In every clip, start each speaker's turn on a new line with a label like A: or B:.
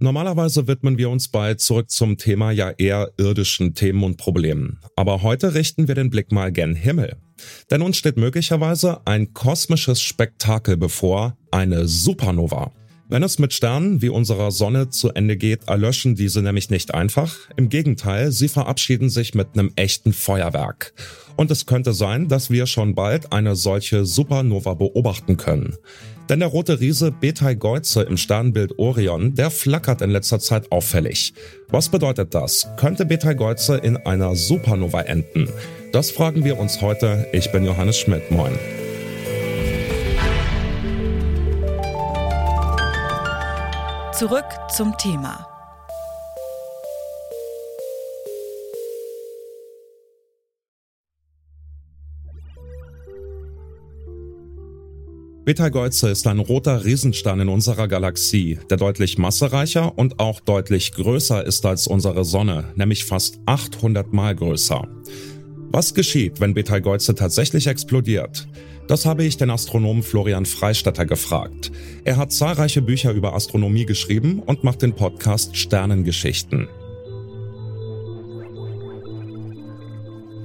A: Normalerweise widmen wir uns bei Zurück zum Thema ja eher irdischen Themen und Problemen. Aber heute richten wir den Blick mal gen Himmel. Denn uns steht möglicherweise ein kosmisches Spektakel bevor, eine Supernova. Wenn es mit Sternen wie unserer Sonne zu Ende geht, erlöschen diese nämlich nicht einfach. Im Gegenteil, sie verabschieden sich mit einem echten Feuerwerk. Und es könnte sein, dass wir schon bald eine solche Supernova beobachten können. Denn der rote Riese Betelgeuse im Sternbild Orion, der flackert in letzter Zeit auffällig. Was bedeutet das? Könnte Betelgeuse in einer Supernova enden? Das fragen wir uns heute. Ich bin Johannes Schmidt. Moin.
B: Zurück zum Thema.
A: Betelgeuse ist ein roter Riesenstern in unserer Galaxie, der deutlich massereicher und auch deutlich größer ist als unsere Sonne, nämlich fast 800 Mal größer. Was geschieht, wenn Betelgeuse tatsächlich explodiert? Das habe ich den Astronomen Florian Freistetter gefragt. Er hat zahlreiche Bücher über Astronomie geschrieben und macht den Podcast Sternengeschichten.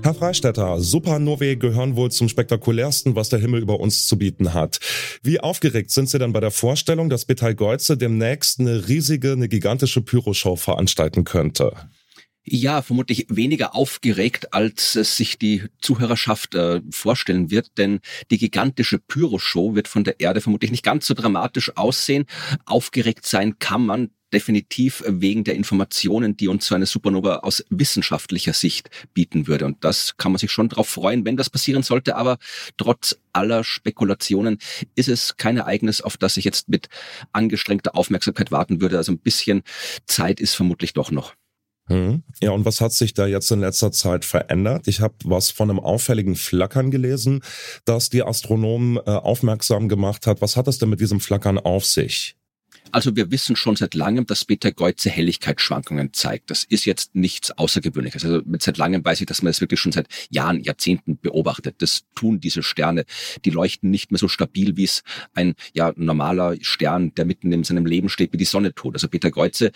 A: Herr Freistetter, Supernovae gehören wohl zum spektakulärsten, was der Himmel über uns zu bieten hat. Wie aufgeregt sind Sie denn bei der Vorstellung, dass Betelgeuse demnächst eine riesige, eine gigantische Pyroshow veranstalten könnte?
C: Ja, vermutlich weniger aufgeregt, als es sich die Zuhörerschaft äh, vorstellen wird, denn die gigantische Pyroshow wird von der Erde vermutlich nicht ganz so dramatisch aussehen. Aufgeregt sein kann man definitiv wegen der Informationen, die uns so eine Supernova aus wissenschaftlicher Sicht bieten würde. Und das kann man sich schon darauf freuen, wenn das passieren sollte. Aber trotz aller Spekulationen ist es kein Ereignis, auf das ich jetzt mit angestrengter Aufmerksamkeit warten würde. Also ein bisschen Zeit ist vermutlich doch noch.
A: Hm. Ja, und was hat sich da jetzt in letzter Zeit verändert? Ich habe was von einem auffälligen Flackern gelesen, das die Astronomen äh, aufmerksam gemacht hat. Was hat es denn mit diesem Flackern auf sich?
C: Also wir wissen schon seit langem, dass Beta-Geuze Helligkeitsschwankungen zeigt. Das ist jetzt nichts Außergewöhnliches. Also seit langem weiß ich, dass man das wirklich schon seit Jahren, Jahrzehnten beobachtet. Das tun diese Sterne. Die leuchten nicht mehr so stabil, wie es ein ja, normaler Stern, der mitten in seinem Leben steht, wie die Sonne tut. Also Beta-Geuze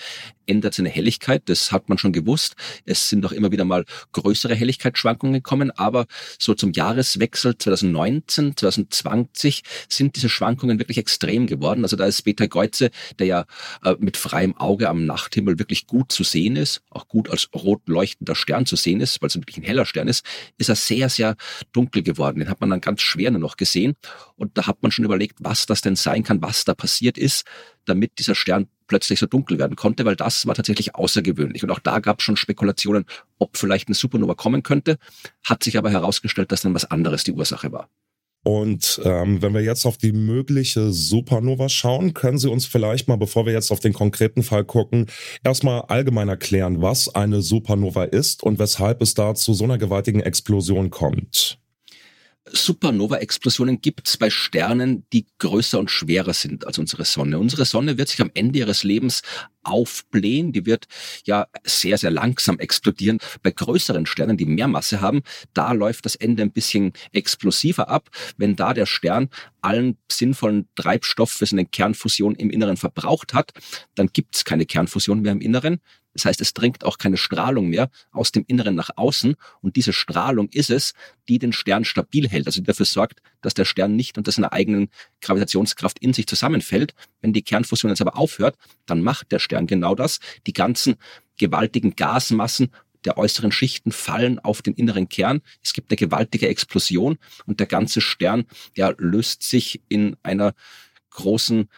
C: ändert seine Helligkeit. Das hat man schon gewusst. Es sind auch immer wieder mal größere Helligkeitsschwankungen gekommen, aber so zum Jahreswechsel 2019, 2020 sind diese Schwankungen wirklich extrem geworden. Also da ist Beta-Geuze der ja äh, mit freiem Auge am Nachthimmel wirklich gut zu sehen ist, auch gut als rot leuchtender Stern zu sehen ist, weil es wirklich ein heller Stern ist, ist er sehr, sehr dunkel geworden. Den hat man dann ganz schwer nur noch gesehen. Und da hat man schon überlegt, was das denn sein kann, was da passiert ist, damit dieser Stern plötzlich so dunkel werden konnte, weil das war tatsächlich außergewöhnlich. Und auch da gab es schon Spekulationen, ob vielleicht eine Supernova kommen könnte, hat sich aber herausgestellt, dass dann was anderes die Ursache war.
A: Und ähm, wenn wir jetzt auf die mögliche Supernova schauen, können Sie uns vielleicht mal, bevor wir jetzt auf den konkreten Fall gucken, erstmal allgemein erklären, was eine Supernova ist und weshalb es da zu so einer gewaltigen Explosion kommt.
C: Supernova-Explosionen gibt es bei Sternen, die größer und schwerer sind als unsere Sonne. Unsere Sonne wird sich am Ende ihres Lebens aufblähen, die wird ja sehr, sehr langsam explodieren. Bei größeren Sternen, die mehr Masse haben, da läuft das Ende ein bisschen explosiver ab. Wenn da der Stern allen sinnvollen Treibstoff für seine Kernfusion im Inneren verbraucht hat, dann gibt es keine Kernfusion mehr im Inneren. Das heißt, es dringt auch keine Strahlung mehr aus dem Inneren nach außen. Und diese Strahlung ist es, die den Stern stabil hält, also die dafür sorgt, dass der Stern nicht unter seiner eigenen Gravitationskraft in sich zusammenfällt. Wenn die Kernfusion jetzt aber aufhört, dann macht der Stern genau das. Die ganzen gewaltigen Gasmassen der äußeren Schichten fallen auf den inneren Kern. Es gibt eine gewaltige Explosion und der ganze Stern, der löst sich in einer großen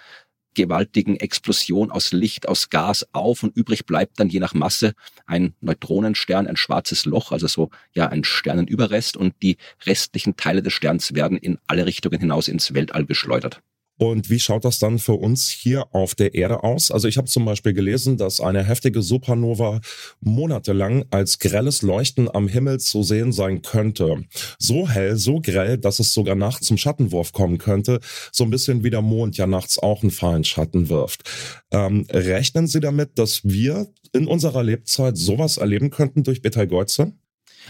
C: gewaltigen Explosion aus Licht, aus Gas auf und übrig bleibt dann je nach Masse ein Neutronenstern, ein schwarzes Loch, also so ja ein Sternenüberrest und die restlichen Teile des Sterns werden in alle Richtungen hinaus ins Weltall geschleudert.
A: Und wie schaut das dann für uns hier auf der Erde aus? Also ich habe zum Beispiel gelesen, dass eine heftige Supernova monatelang als grelles Leuchten am Himmel zu sehen sein könnte. So hell, so grell, dass es sogar nachts zum Schattenwurf kommen könnte. So ein bisschen wie der Mond ja nachts auch einen fahlen Schatten wirft. Ähm, rechnen Sie damit, dass wir in unserer Lebzeit sowas erleben könnten durch Betelgeuse?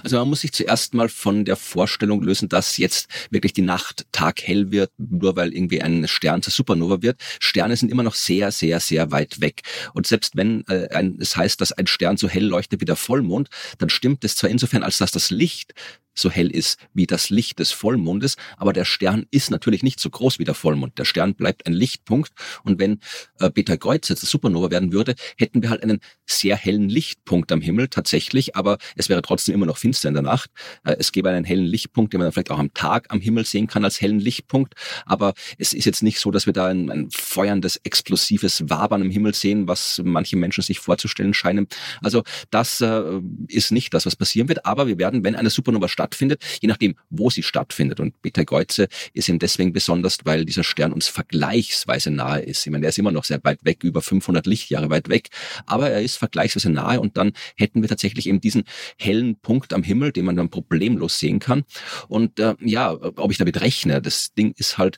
C: Also man muss sich zuerst mal von der Vorstellung lösen, dass jetzt wirklich die Nacht taghell wird, nur weil irgendwie ein Stern zur Supernova wird. Sterne sind immer noch sehr, sehr, sehr weit weg. Und selbst wenn äh, ein, es heißt, dass ein Stern so hell leuchtet wie der Vollmond, dann stimmt es zwar insofern, als dass das Licht so hell ist wie das Licht des Vollmondes, aber der Stern ist natürlich nicht so groß wie der Vollmond. Der Stern bleibt ein Lichtpunkt und wenn äh, Beta Kreuz jetzt Supernova werden würde, hätten wir halt einen sehr hellen Lichtpunkt am Himmel tatsächlich, aber es wäre trotzdem immer noch finster in der Nacht. Äh, es gäbe einen hellen Lichtpunkt, den man vielleicht auch am Tag am Himmel sehen kann als hellen Lichtpunkt, aber es ist jetzt nicht so, dass wir da ein, ein feuerndes, explosives Wabern im Himmel sehen, was manche Menschen sich vorzustellen scheinen. Also das äh, ist nicht das, was passieren wird, aber wir werden, wenn eine Supernova stattfindet, je nachdem, wo sie stattfindet. Und Beta Geuze ist eben deswegen besonders, weil dieser Stern uns vergleichsweise nahe ist. Ich meine, er ist immer noch sehr weit weg, über 500 Lichtjahre weit weg, aber er ist vergleichsweise nahe und dann hätten wir tatsächlich eben diesen hellen Punkt am Himmel, den man dann problemlos sehen kann. Und äh, ja, ob ich damit rechne, das Ding ist halt,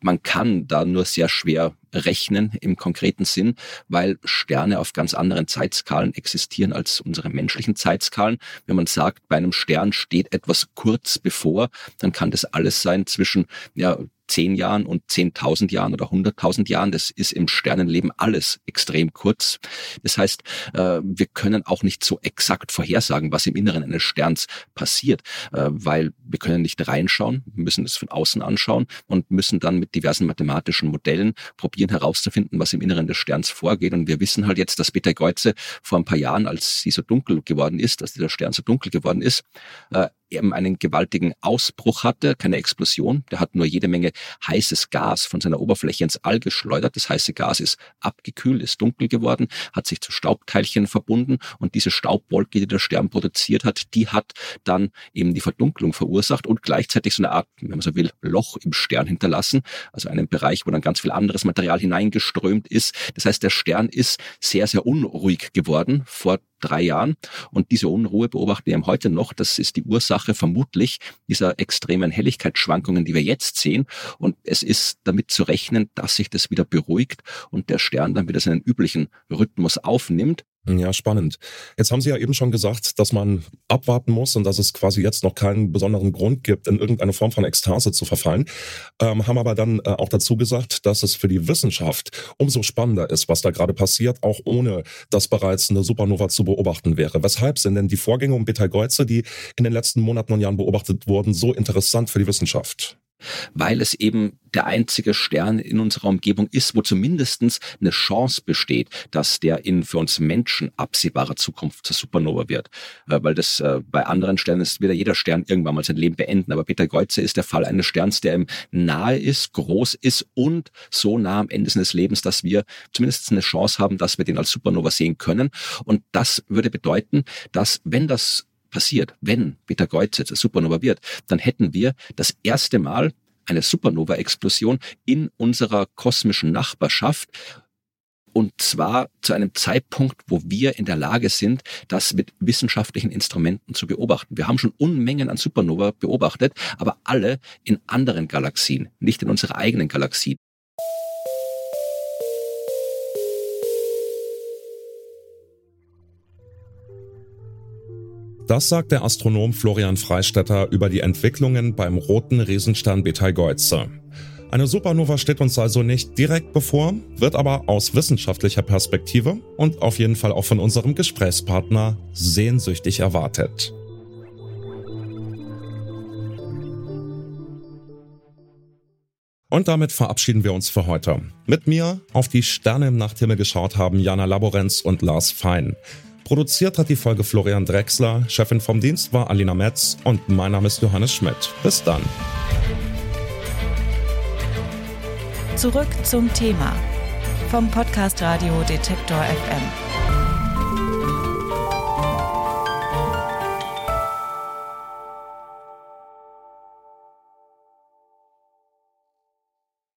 C: man kann da nur sehr schwer rechnen im konkreten Sinn, weil Sterne auf ganz anderen Zeitskalen existieren als unsere menschlichen Zeitskalen. Wenn man sagt, bei einem Stern steht etwas kurz bevor, dann kann das alles sein zwischen ja, zehn Jahren und zehntausend Jahren oder hunderttausend Jahren. Das ist im Sternenleben alles extrem kurz. Das heißt, äh, wir können auch nicht so exakt vorhersagen, was im Inneren eines Sterns passiert, äh, weil wir können nicht reinschauen, müssen es von außen anschauen und müssen dann mit diversen mathematischen Modellen probieren herauszufinden, was im Inneren des Sterns vorgeht. Und wir wissen halt jetzt, dass Betelgeuse vor ein paar Jahren, als sie so dunkel geworden ist, dass dieser Stern so dunkel geworden ist, äh, eben einen gewaltigen Ausbruch hatte, keine Explosion. Der hat nur jede Menge heißes Gas von seiner Oberfläche ins All geschleudert. Das heiße Gas ist abgekühlt, ist dunkel geworden, hat sich zu Staubteilchen verbunden und diese Staubwolke, die der Stern produziert hat, die hat dann eben die Verdunklung verursacht und gleichzeitig so eine Art, wenn man so will, Loch im Stern hinterlassen, also einen Bereich, wo dann ganz viel anderes Material hineingeströmt ist. Das heißt, der Stern ist sehr, sehr unruhig geworden vor drei Jahren. Und diese Unruhe beobachten wir heute noch. Das ist die Ursache vermutlich dieser extremen Helligkeitsschwankungen, die wir jetzt sehen. Und es ist damit zu rechnen, dass sich das wieder beruhigt und der Stern dann wieder seinen üblichen Rhythmus aufnimmt.
A: Ja, spannend. Jetzt haben Sie ja eben schon gesagt, dass man abwarten muss und dass es quasi jetzt noch keinen besonderen Grund gibt, in irgendeine Form von Ekstase zu verfallen, ähm, haben aber dann äh, auch dazu gesagt, dass es für die Wissenschaft umso spannender ist, was da gerade passiert, auch ohne dass bereits eine Supernova zu beobachten wäre. Weshalb sind denn die Vorgänge um Betelgeuse, die in den letzten Monaten und Jahren beobachtet wurden, so interessant für die Wissenschaft?
C: Weil es eben der einzige Stern in unserer Umgebung ist, wo zumindestens eine Chance besteht, dass der in für uns Menschen absehbarer Zukunft zur Supernova wird. Äh, weil das äh, bei anderen Sternen ist wieder jeder Stern irgendwann mal sein Leben beenden. Aber Peter Geuze ist der Fall eines Sterns, der ihm nahe ist, groß ist und so nah am Ende seines Lebens, dass wir zumindest eine Chance haben, dass wir den als Supernova sehen können. Und das würde bedeuten, dass wenn das passiert, wenn Beta Geuze zur Supernova wird, dann hätten wir das erste Mal eine Supernova-Explosion in unserer kosmischen Nachbarschaft. Und zwar zu einem Zeitpunkt, wo wir in der Lage sind, das mit wissenschaftlichen Instrumenten zu beobachten. Wir haben schon Unmengen an Supernova beobachtet, aber alle in anderen Galaxien, nicht in unserer eigenen Galaxie.
A: Das sagt der Astronom Florian Freistetter über die Entwicklungen beim roten Riesenstern Betelgeuse. Eine Supernova steht uns also nicht direkt bevor, wird aber aus wissenschaftlicher Perspektive und auf jeden Fall auch von unserem Gesprächspartner sehnsüchtig erwartet. Und damit verabschieden wir uns für heute. Mit mir auf die Sterne im Nachthimmel geschaut haben Jana Laborenz und Lars Fein. Produziert hat die Folge Florian Drexler, Chefin vom Dienst war Alina Metz und mein Name ist Johannes Schmidt. Bis dann.
B: Zurück zum Thema vom Podcast Radio Detektor FM.